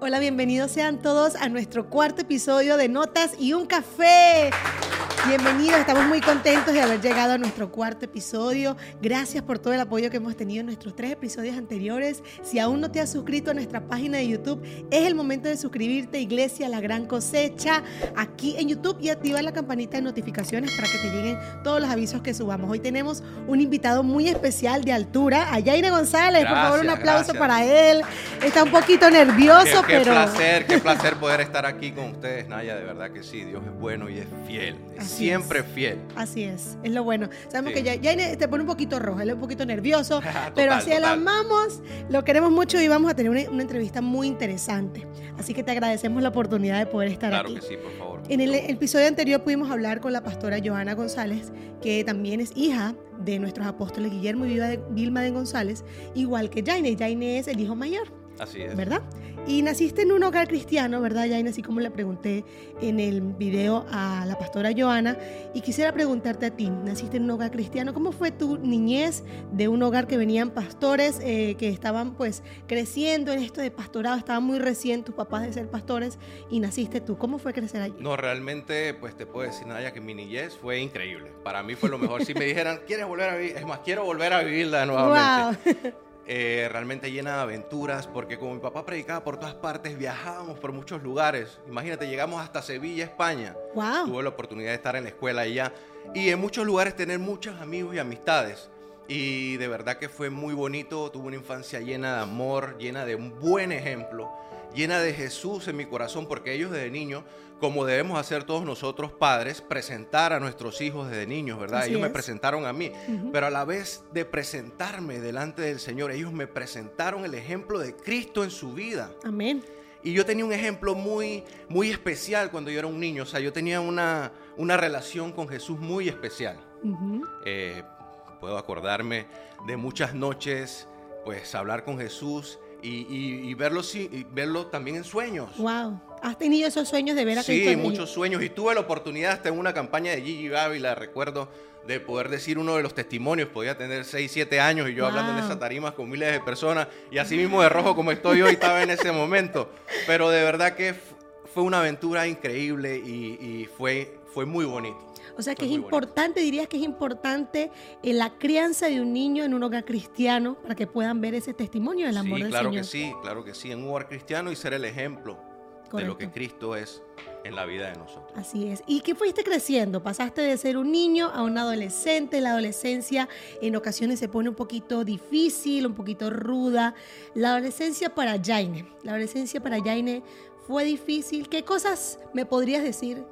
Hola, bienvenidos sean todos a nuestro cuarto episodio de Notas y un café. Bienvenidos, estamos muy contentos de haber llegado a nuestro cuarto episodio. Gracias por todo el apoyo que hemos tenido en nuestros tres episodios anteriores. Si aún no te has suscrito a nuestra página de YouTube, es el momento de suscribirte, Iglesia La Gran Cosecha, aquí en YouTube y activar la campanita de notificaciones para que te lleguen todos los avisos que subamos. Hoy tenemos un invitado muy especial de altura, a Jaime González. por favor, un aplauso para él. Está un poquito nervioso, qué, pero. Qué placer, qué placer poder estar aquí con ustedes, Naya. De verdad que sí, Dios es bueno y es fiel siempre fiel. Así es, es lo bueno. Sabemos que ya, te pone un poquito rojo, un poquito nervioso, pero así lo amamos, lo queremos mucho y vamos a tener una, entrevista muy interesante. Así que te agradecemos la oportunidad de poder estar aquí. Claro que sí, por favor. En el, episodio anterior pudimos hablar con la pastora Joana González, que también es hija de nuestros apóstoles Guillermo y Vilma de González, igual que Jaine. Jaine es el hijo mayor. Así es. ¿Verdad? Y naciste en un hogar cristiano, ¿verdad, Jaina? Así como le pregunté en el video a la pastora Joana. Y quisiera preguntarte a ti, naciste en un hogar cristiano, ¿cómo fue tu niñez de un hogar que venían pastores eh, que estaban pues creciendo en esto de pastorado? Estaban muy recién tus papás de ser pastores y naciste tú. ¿Cómo fue crecer allí? No, realmente pues te puedo decir, Naya, que mi niñez fue increíble. Para mí fue lo mejor. si me dijeran, ¿quieres volver a vivir? Es más, quiero volver a vivirla nuevamente. Wow. Eh, realmente llena de aventuras, porque como mi papá predicaba por todas partes, viajábamos por muchos lugares. Imagínate, llegamos hasta Sevilla, España. Wow. Tuve la oportunidad de estar en la escuela allá y en muchos lugares tener muchos amigos y amistades. Y de verdad que fue muy bonito, tuve una infancia llena de amor, llena de un buen ejemplo, llena de Jesús en mi corazón, porque ellos desde niños como debemos hacer todos nosotros padres, presentar a nuestros hijos desde niños, ¿verdad? ellos me presentaron a mí, pero a la vez de presentarme delante del Señor, ellos me presentaron el ejemplo de Cristo en su vida. Amén. Y yo tenía un ejemplo muy, muy especial cuando yo era un niño, o sea, yo tenía una, una relación con Jesús muy especial. Eh, puedo acordarme de muchas noches, pues hablar conJesús y, verlo, y verlo también en sueños. Wow. ¿Has tenido esos sueños de ver a Sí, muchos sueños. Y tuve la oportunidad hasta en una campaña de Gigi la recuerdo, de poder decir uno de los testimonios. Podía tener 6, 7 años y yo hablando en esa tarima con miles de personas. Y así mismo de rojo como estoy hoy estaba en ese momento. Pero de verdad que fue una aventura increíble y, fue, fue muy bonito. O sea que es importante, dirías que es importante en eh, la crianza de un niño en un hogar cristiano para que puedan ver ese testimonio del amor del claro Señor. Sí, claro que sí, claro que sí, en un hogar cristiano y ser el ejemplo de lo que Cristo es en la vida de nosotros. Así es. ¿Y qué fuiste creciendo? Pasaste de ser un niño a un adolescente. La adolescencia en ocasiones se pone un poquito difícil, un poquito ruda. La adolescencia para Jaine. La adolescencia para Jaine fue difícil. ¿Qué cosas me podrías decir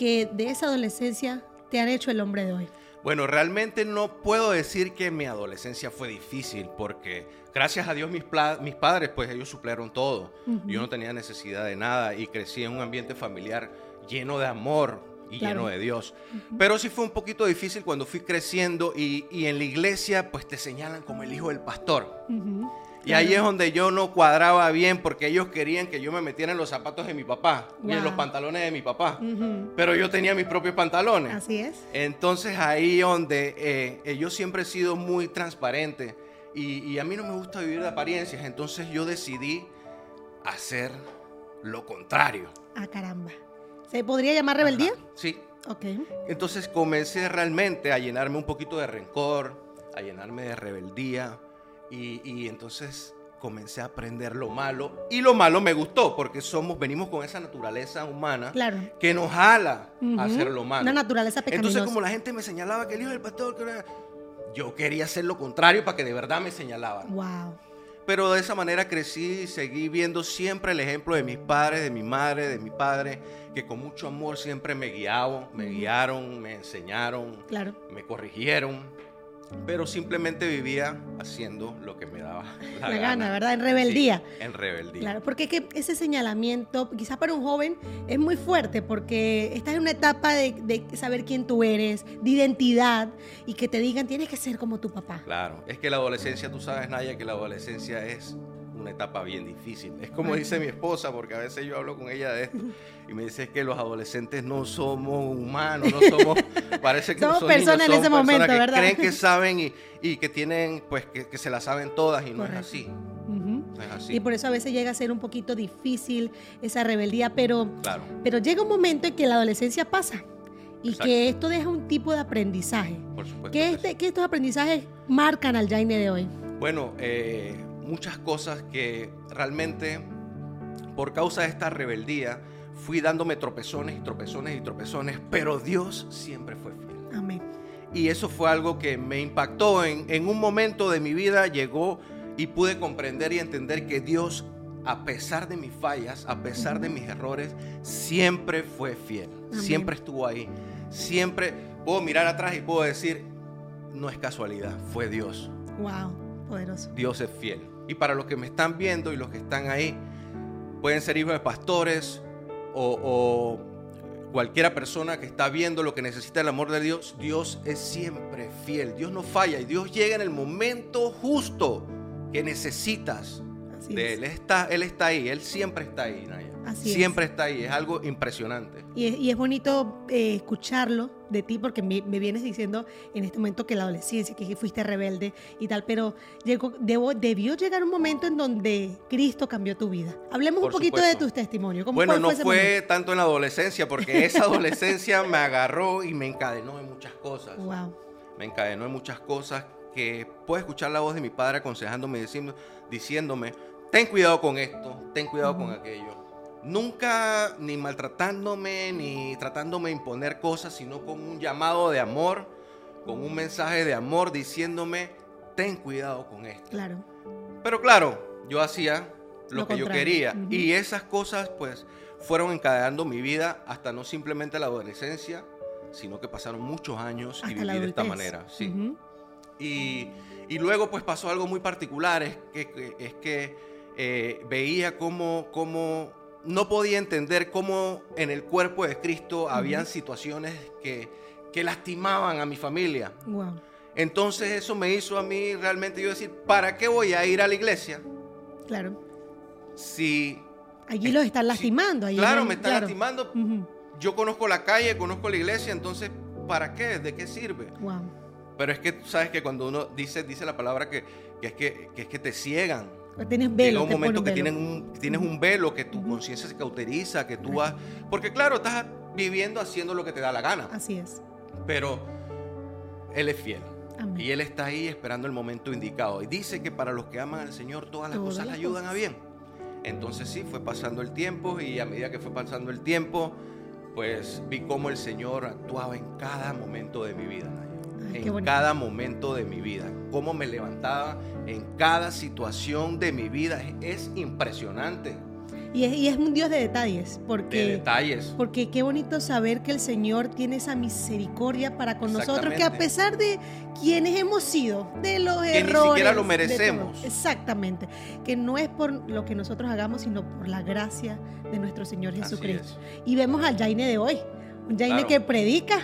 que de esa adolescencia te han hecho el hombre de hoy? Bueno, realmente no puedo decir que mi adolescencia fue difícil porque gracias a Dios mis, mis padres pues ellos suplieron todo. Yo no tenía necesidad de nada y crecí en un ambiente familiar lleno de amor y lleno de Dios. Pero sí fue un poquito difícil cuando fui creciendo y, en la iglesia pues te señalan como el hijo del pastor. Y ahí es donde yo no cuadraba bien porque ellos querían que yo me metiera en los zapatos de mi papá y en los pantalones de mi papá. Pero yo tenía mis propios pantalones. Así es. Entonces ahí donde eh, yo siempre he sido muy transparente y, a mí no me gusta vivir de apariencias. Entonces yo decidí hacer lo contrario. Ah, caramba. ¿Se podría llamar rebeldía? Sí. Ok. Entonces comencé realmente a llenarme un poquito de rencor, a llenarme de rebeldía y, entonces comencé a aprender lo malo y lo malo me gustó porque somos venimos con esa naturaleza humana que nos jala a hacer lo malo. Una naturaleza pecaminosa. Entonces como la gente me señalaba que el hijo del pastor yo quería hacer lo contrario para que de verdad me señalaban. Wow. Pero de esa manera crecí y seguí viendo siempre el ejemplo de mis padres, de mi madre, de mi padre, que con mucho amor siempre me guiaban, me guiaron, me enseñaron, claro. me corrigieron pero simplemente vivía haciendo lo que me daba la, gana, ¿verdad? En rebeldía. en rebeldía. Claro, porque que ese señalamiento, quizás para un joven, es muy fuerte, porque estás en una etapa de, saber quién tú eres, de identidad, y que te digan, tienes que ser como tu papá. Claro, es que la adolescencia, tú sabes, Naya, que la adolescencia es una etapa bien difícil. Es como dice mi esposa, porque a veces yo hablo con ella de esto, y me dice que los adolescentes no somos humanos, no somos, parece que somos son personas en ese momento, que ¿verdad? creen que saben y, y que tienen, pues, que, que, se la saben todas y no es así. Uh -huh. no es así. Y por eso a veces llega a ser un poquito difícil esa rebeldía, pero, claro. pero llega un momento en que la adolescencia pasa y Exacto. que esto deja un tipo de aprendizaje. Por supuesto. ¿Qué, este, ¿Qué estos aprendizajes marcan al Jaime de hoy? Bueno, eh, muchas cosas que realmente por causa de esta rebeldía fui dándome tropezones y tropezones y tropezones, pero Dios siempre fue fiel. Amén. Y eso fue algo que me impactó. En, en un momento de mi vida llegó y pude comprender y entender que Dios, a pesar de mis fallas, a pesar de mis errores, siempre fue fiel. Amén. Siempre estuvo ahí. Siempre puedo mirar atrás y puedo decir, no es casualidad, fue Dios. Wow, poderoso. Dios es fiel. Y para los que me están viendo y los que están ahí, pueden ser hijos de pastores o, o cualquiera persona que está viendo lo que necesita el amor de Dios, Dios es siempre fiel. Dios no falla y Dios llega en el momento justo que necesitas Así de es. Él. Está, él está ahí, Él siempre está ahí, Naya. Así siempre está ahí, es algo impresionante. Y es, y es bonito eh, escucharlo de ti porque me, me, vienes diciendo en este momento que la adolescencia, que fuiste rebelde y tal, pero llegó, debo, debió llegar un momento en donde Cristo cambió tu vida. Hablemos Por un poquito supuesto. de tus testimonios. ¿Cómo Bueno, fue, no fue ese fue momento? tanto en la adolescencia, porque esa adolescencia me agarró y me encadenó en muchas cosas. Wow. Me encadenó en muchas cosas que puedo escuchar la voz de mi padre aconsejándome, diciendo, diciéndome, ten cuidado con esto, ten cuidado con aquello. Nunca ni maltratándome, ni tratándome de imponer cosas, sino con un llamado de amor, con un mensaje de amor diciéndome, ten cuidado con esto. Claro. Pero claro, yo hacía lo, Lo que yo quería. Y esas cosas pues fueron encadenando mi vida hasta no simplemente la adolescencia, sino que pasaron muchos años y Hasta viví de esta manera. Sí. Y, y luego pues pasó algo muy particular, es que, que- es que eh, veía cómo, cómo no podía entender cómo en el cuerpo de Cristo habían situaciones que, que lastimaban a mi familia. Wow. Entonces eso me hizo a mí realmente yo decir, ¿para qué voy a ir a la iglesia Claro. si... Allí los están lastimando. allí claro, me están claro. lastimando. Yo conozco la calle, conozco la iglesia, entonces, ¿para qué? ¿De qué sirve? Wow. Pero es que sabes que cuando uno dice, dice la palabra que, que es que, que es que te ciegan. Tienes Llega velo. un te momento que un velo. tienen un, tienes un velo, que tu conciencia se cauteriza, que tú vas... Porque claro, estás viviendo haciendo lo que te da la gana, Así es. pero Él es fiel. Amén. Y Él está ahí esperando el momento indicado. Y dice que para los que aman al Señor todas las Todas cosas le ayudan cosas. a bien. Entonces sí, fue pasando el tiempo y a medida que fue pasando el tiempo, pues vi cómo el Señor actuaba en cada momento de mi vida. En cada momento de mi vida. Cómo me levantaba en cada situación de mi vida. Es, es impresionante. Y es, y es un Dios de detalles, De porque, detalles. porque qué bonito saber que el Señor tiene esa misericordia para con nosotros, que a pesar de quienes hemos sido, de los Que ni errores, siquiera lo de merecemos. todo, exactamente, que no es por lo que nosotros hagamos, sino por la gracia de nuestro Señor Jesucristo. es. Y vemos al Jaine de hoy, un Jaine Claro. que predica,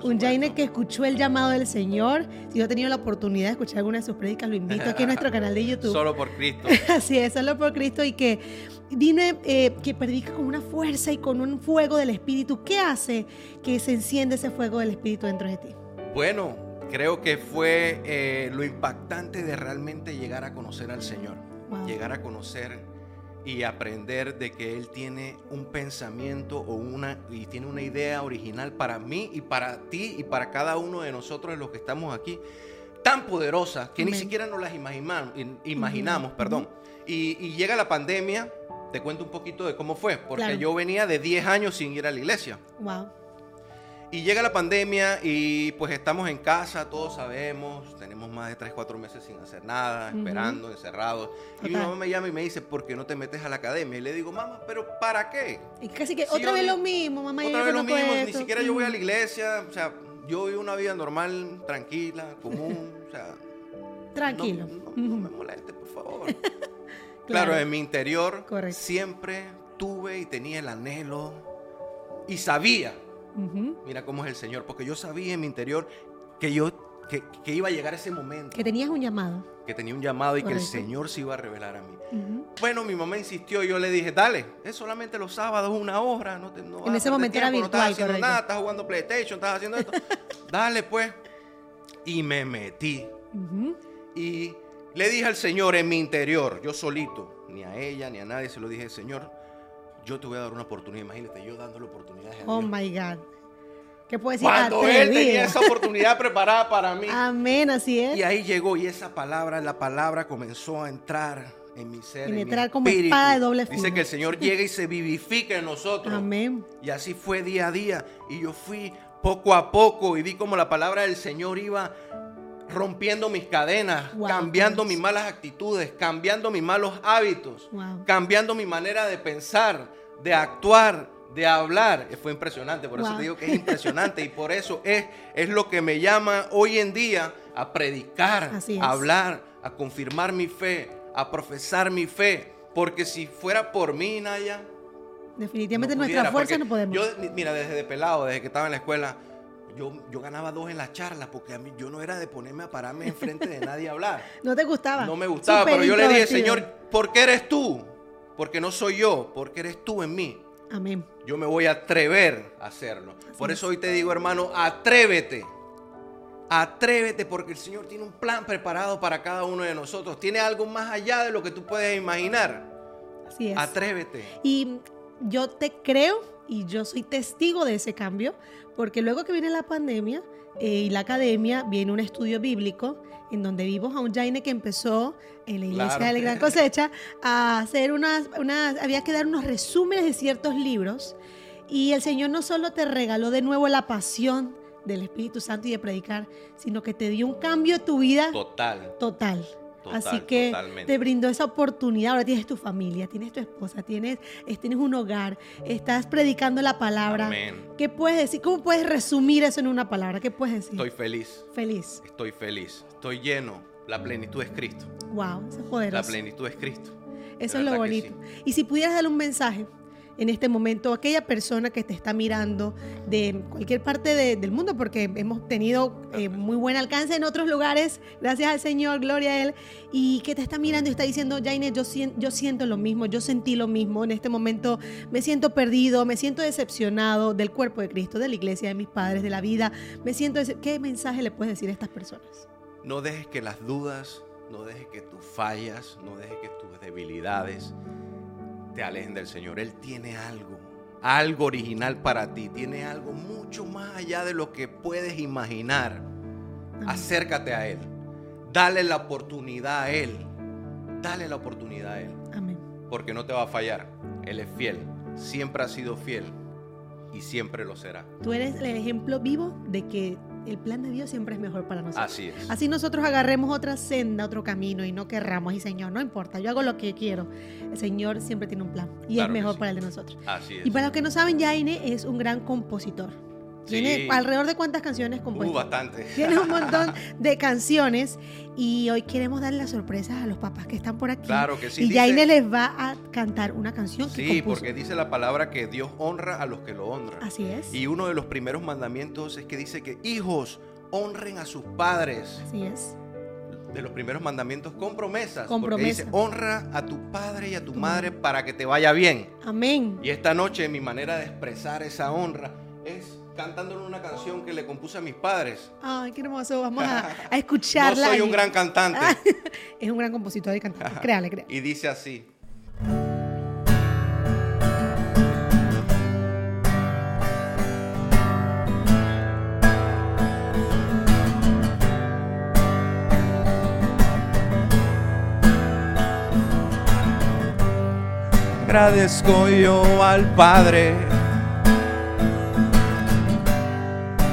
Por un Jaine supuesto. que escuchó el llamado del Señor. Si yo he tenido la oportunidad de escuchar alguna de sus prédicas, lo invito aquí a nuestro canal de YouTube. Solo por Cristo. Así es, solo por Cristo y que dime eh, que predica con una fuerza y con un fuego del Espíritu. ¿Qué hace que se enciende ese fuego del Espíritu dentro de ti? Bueno, creo que fue eh, lo impactante de realmente llegar a conocer al Señor. Wow. Llegar a conocer y aprender de que Él tiene un pensamiento o una, y tiene una idea original para mí y para ti y para cada uno de nosotros los que estamos aquí, tan poderosa que ni siquiera nos las imaginamos, imaginamos perdón. Y, y llega la pandemia, te cuento un poquito de cómo fue, porque Claro. yo venía de 10 años sin ir a la iglesia. Wow. Y llega la pandemia y pues estamos en casa, todos sabemos, tenemos más de 3, 4 meses sin hacer nada, esperando, encerrados. Y mi mamá me llama y me dice, ¿por qué no te metes a la academia? Y le digo, mamá, ¿pero para qué? Y casi que otra vez vi- lo mismo, mamá. Otra vez lo mismo, ni siquiera yo voy a la iglesia, o sea, yo vivo una vida normal, tranquila, común, o sea... Tranquilo. No, no- no me moleste, por favor. claro, Claro. en mi interior Correcto. siempre tuve y tenía el anhelo y sabía Mira cómo es el Señor, porque yo sabía en mi interior que yo que, que iba a llegar ese momento. Que tenías un llamado. Que tenía un llamado y que el. Señor se iba a revelar a mí. Bueno, mi mamá insistió y yo le dije, dale, es solamente los sábados, una hora. No te, no En ese momento era tiempo, no virtual, estás haciendo correcto. nada, estás jugando PlayStation, estás haciendo esto. dale, pues. Y me metí. Y le dije al Señor en mi interior, yo solito, ni a ella ni a nadie, se lo dije, Señor, yo te voy a dar una oportunidad. Imagínate, yo dándole oportunidades a Oh Dios. my God. ¿Qué puedo decir? Cuando Él tenía esa oportunidad preparada para mí. Amén, así es. Y ahí llegó y esa palabra, la palabra comenzó a entrar en mi ser. en mi Penetrar como espíritu. espada de doble Dice filo. que el Señor llega y se vivifica en nosotros. Amén. Y así fue día a día. Y yo fui poco a poco y vi como la palabra del Señor iba rompiendo mis cadenas, Wow, cambiando Dios. mis malas actitudes, cambiando mis malos hábitos, Wow. cambiando mi manera de pensar, de actuar, de hablar. Fue impresionante, por eso te digo que es impresionante y por eso es, es lo que me llama hoy en día a predicar, a hablar, a confirmar mi fe, a profesar mi fe. Porque si fuera por mí, Naya, Definitivamente no nuestra fuerza no podemos. Yo, mi- mira, desde de pelado, desde que estaba en la escuela, yo, yo ganaba dos en las charlas porque a mí yo no era de ponerme a pararme enfrente de nadie a hablar. no te gustaba. No me gustaba, pero yo le dije. Señor, ¿por qué eres tú? Porque no soy yo, porque eres tú en mí. Amén. Yo me voy a atrever a hacerlo. Por es. eso hoy te digo, hermano, atrévete. Atrévete porque el Señor tiene un plan preparado para cada uno de nosotros. Tiene algo más allá de lo que tú puedes imaginar. Así es. Atrévete. Y yo te creo y yo soy testigo de ese cambio, porque luego que viene la pandemia eh, y la academia, viene un estudio bíblico en donde vimos a un Jaine que empezó en la iglesia Claro. de la Gran Cosecha a hacer unas, unas, había que dar unos resúmenes de ciertos libros y el Señor no solo te regaló de nuevo la pasión del Espíritu Santo y de predicar, sino que te dio un cambio de tu vida Total. total. Total, Así que totalmente. te brindó esa oportunidad. Ahora tienes tu familia, tienes tu esposa, tienes, tienes un hogar, estás predicando la palabra. Amén. ¿Qué puedes decir? ¿Cómo puedes resumir eso en una palabra? ¿Qué puedes decir? Estoy feliz. feliz. Estoy feliz. Estoy lleno. La plenitud es Cristo. Wow, eso es La poderoso. plenitud es Cristo. Eso es lo bonito. Y si pudieras darle un mensaje en este momento aquella persona que te está mirando de cualquier parte de- del mundo, porque hemos tenido eh, muy buen alcance en otros lugares, gracias al Señor, gloria a Él, y que te está mirando y está diciendo, Jaine, yo, yo siento lo mismo, yo sentí lo mismo, en este momento me siento perdido, me siento decepcionado del cuerpo de Cristo, de la iglesia, de mis padres, de la vida, me siento... ¿Qué mensaje le puedes decir a estas personas? No dejes que las dudas, no dejes que tus fallas, no dejes que tus debilidades te alejen del Señor. Él tiene algo, algo original para ti. Tiene algo mucho más allá de lo que puedes imaginar. Acércate a Él. Dale la oportunidad a Él. Dale la oportunidad a Él. Amén. Porque no te va a fallar. Él es fiel. Siempre ha sido fiel. Y siempre lo será. Tú eres el ejemplo vivo de que el plan de Dios siempre es mejor para nosotros. Así es. Así nosotros agarremos otra senda, otro camino y no querramos. Y Señor, no importa, yo hago lo que quiero. El Señor siempre tiene un plan y Claro es mejor sí. para el de nosotros. Así es. Y para los que no saben, Jaine es un gran compositor. Tiene Sí. alrededor de cuántas canciones Uh, compuestas. bastante. Tiene un montón de canciones y hoy queremos darle las sorpresas a los papás que están por aquí. Claro que sí. y Jaine les va a cantar una canción que Sí, compuso. porque dice la palabra que Dios honra a los que lo honran. Así es. Y uno de los primeros mandamientos es que dice que hijos honren a sus padres. Así es. De los primeros mandamientos con promesas. Con porque promesa. dice, honra a tu padre y a tu Tu madre para que te vaya bien. Amén. Y esta noche mi manera de expresar esa honra es cantándole una canción que le compuse a mis padres. Ay, qué hermoso. Vamos a, a No escucharla. soy y- un gran cantante. Es un gran compositor y cantante. Créale, créale. Y dice así. Agradezco yo al Padre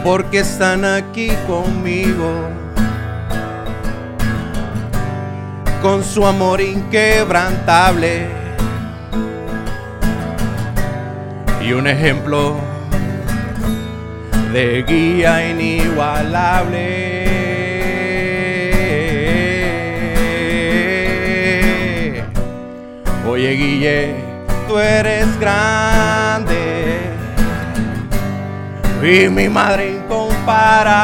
porque están aquí conmigo. con su amor inquebrantable y un ejemplo de guía inigualable. Oye Guille, tú eres grande y mi madre incomparable.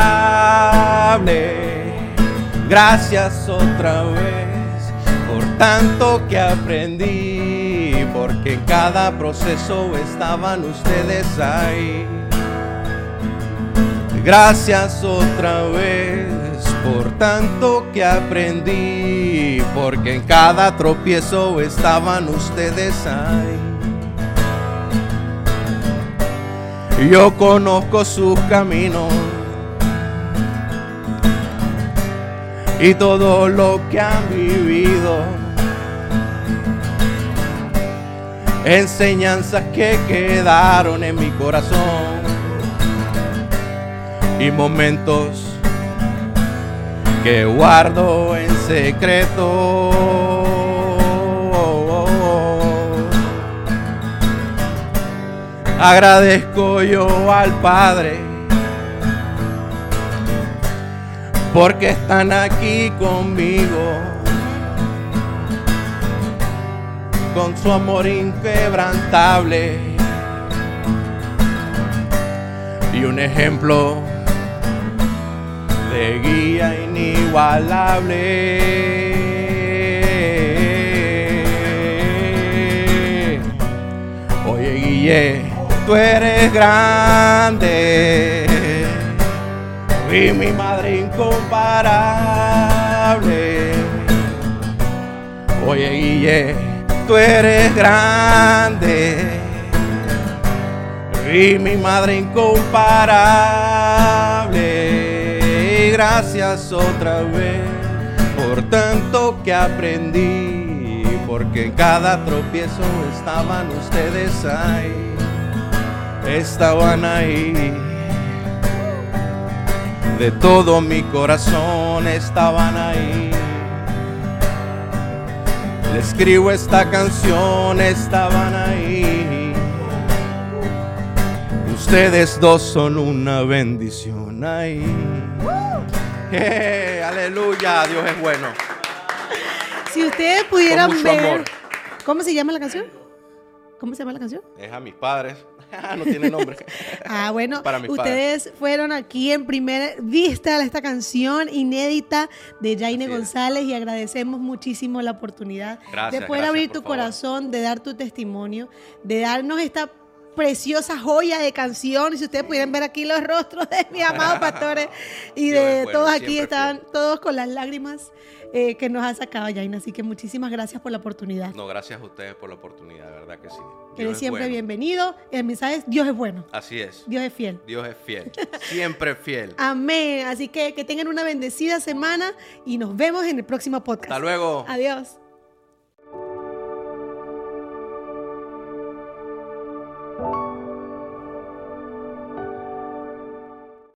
Gracias otra vez por tanto que aprendí, porque en cada proceso estaban ustedes ahí. Gracias otra vez por tanto que aprendí, porque en cada tropiezo estaban ustedes ahí. Yo conozco sus caminos y todo lo que han vivido. Enseñanzas que quedaron en mi corazón y momentos que guardo en secreto. Agradezco yo al Padre porque están aquí conmigo con su amor inquebrantable y un ejemplo de guía inigualable. Oye, Guille, tú eres grande. Vi mi madre incomparable. Oye, Guille, tú eres grande. Vi mi madre incomparable. Gracias otra vez por tanto que aprendí. Porque en cada tropiezo estaban ustedes ahí. Estaban ahí. De todo mi corazón estaban ahí. Le escribo esta canción, estaban ahí. Ustedes dos son una bendición ahí. Aleluya, Dios es bueno. Si ustedes pudieran ver. amor. ¿Cómo se llama la canción? ¿Cómo se llama la canción? Es a mis padres. no tiene nombre. Ah, bueno, Para ustedes fueron aquí en primera vista a esta canción inédita de Jaine Así es. González y agradecemos muchísimo la oportunidad Gracias, de poder gracias, abrir tu favor. corazón, de dar tu testimonio, de darnos esta preciosa joya de canción. Y si ustedes pudieran ver aquí los rostros de mis amados pastores y de todos aquí, estaban todos con las lágrimas eh, que nos ha sacado Jaina. Así que muchísimas gracias por la oportunidad. No, gracias a ustedes por la oportunidad, de verdad que sí. Dios Eres es siempre bueno. bienvenido. El mensaje es Dios es bueno, Así es. Dios es fiel. Dios es fiel. Siempre fiel. Amén. Así que que tengan una bendecida semana y nos vemos en el próximo podcast. Hasta luego. Adiós.